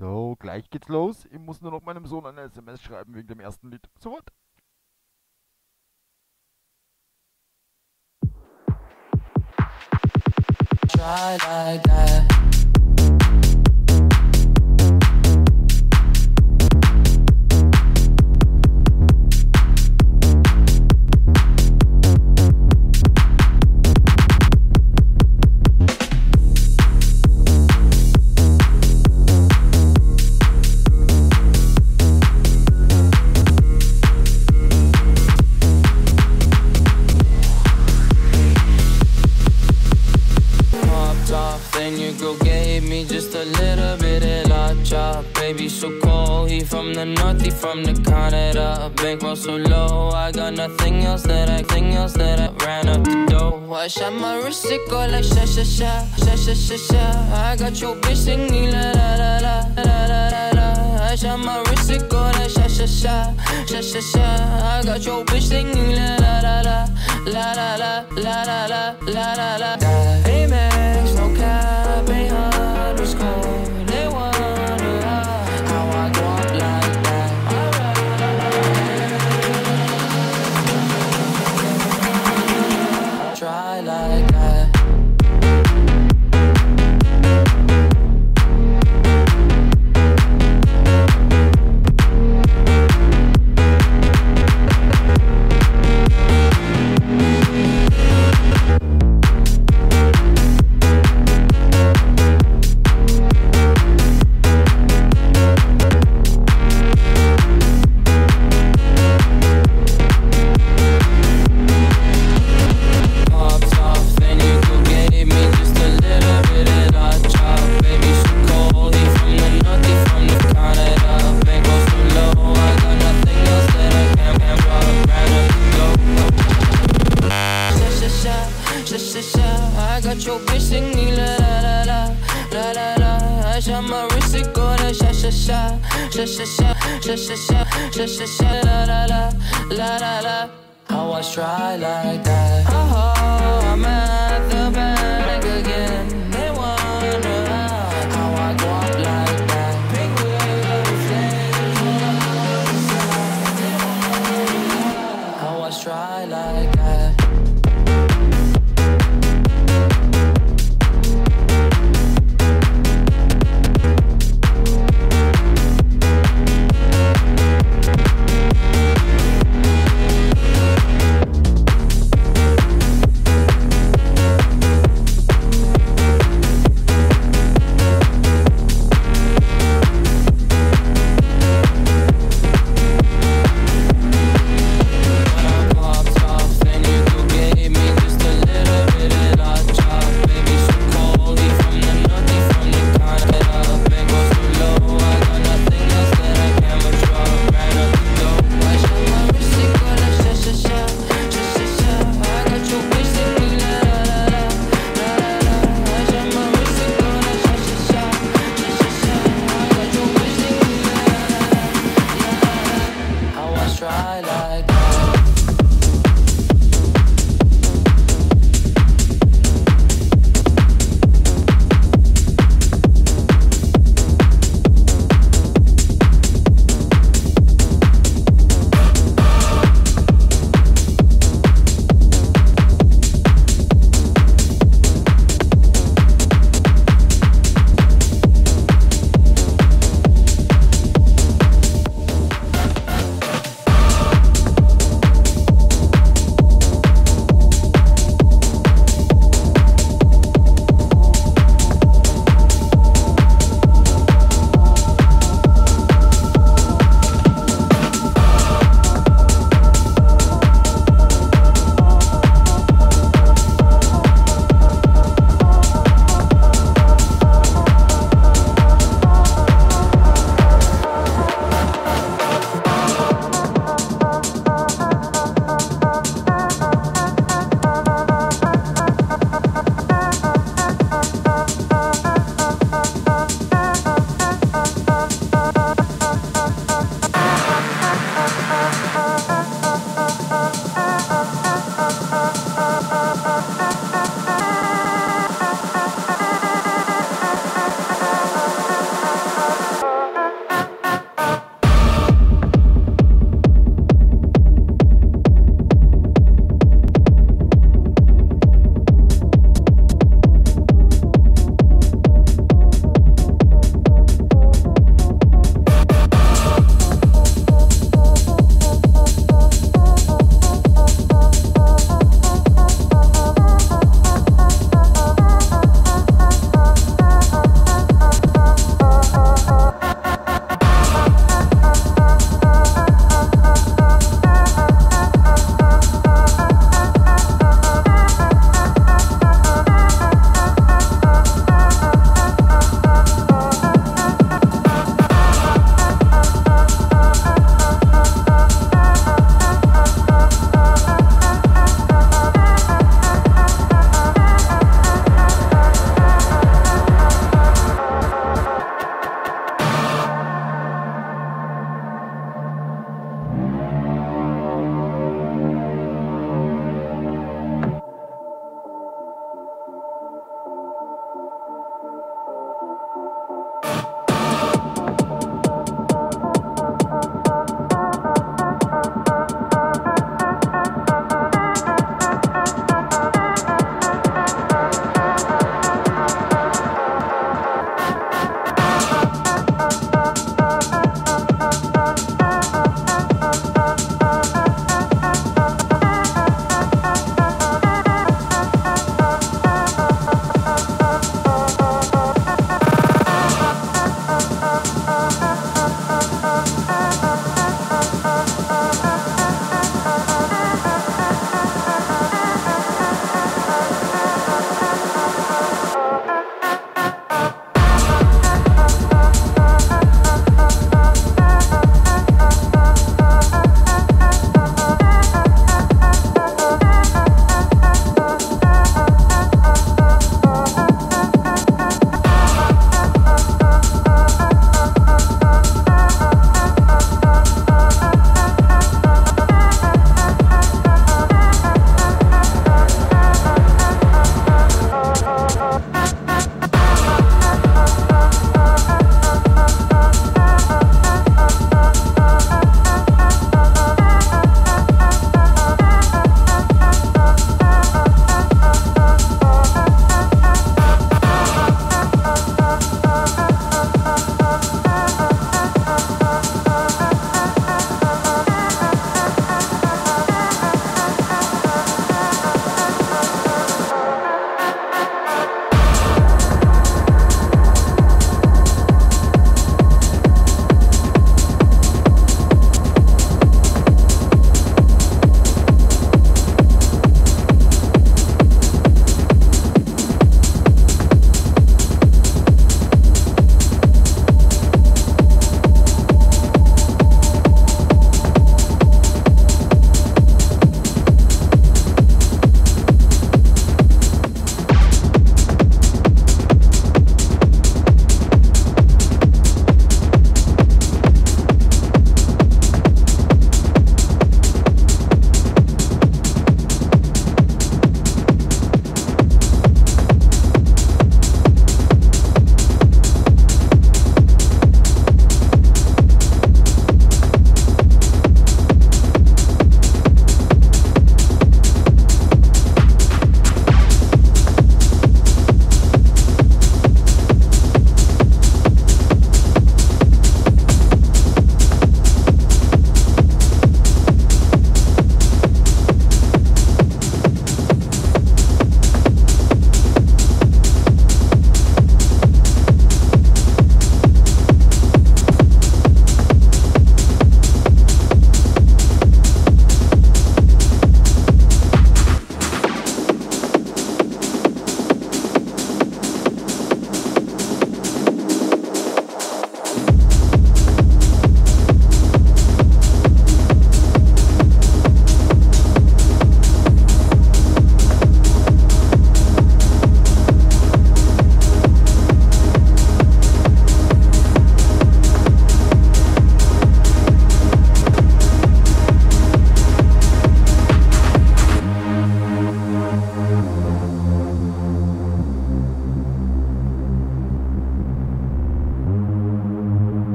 So, gleich geht's los. Ich muss nur noch meinem Sohn eine SMS schreiben wegen dem ersten Lied. Sofort. Try like that. Shot my wrist, it go like sha sha sha, sha sha sha sha. I got your bitch singing la la la la la la la la. I shot my wrist, it like sha sha sha, sha sha sha. I got your bitch singing la la la la la la la la la la la la.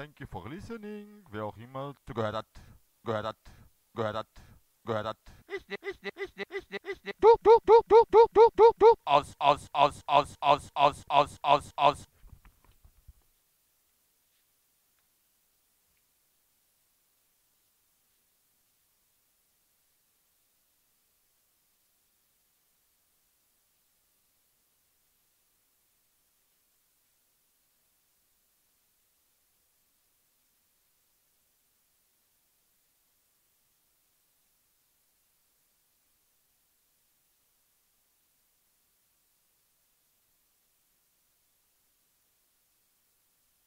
Thank you for listening. Wer auch immer zugehört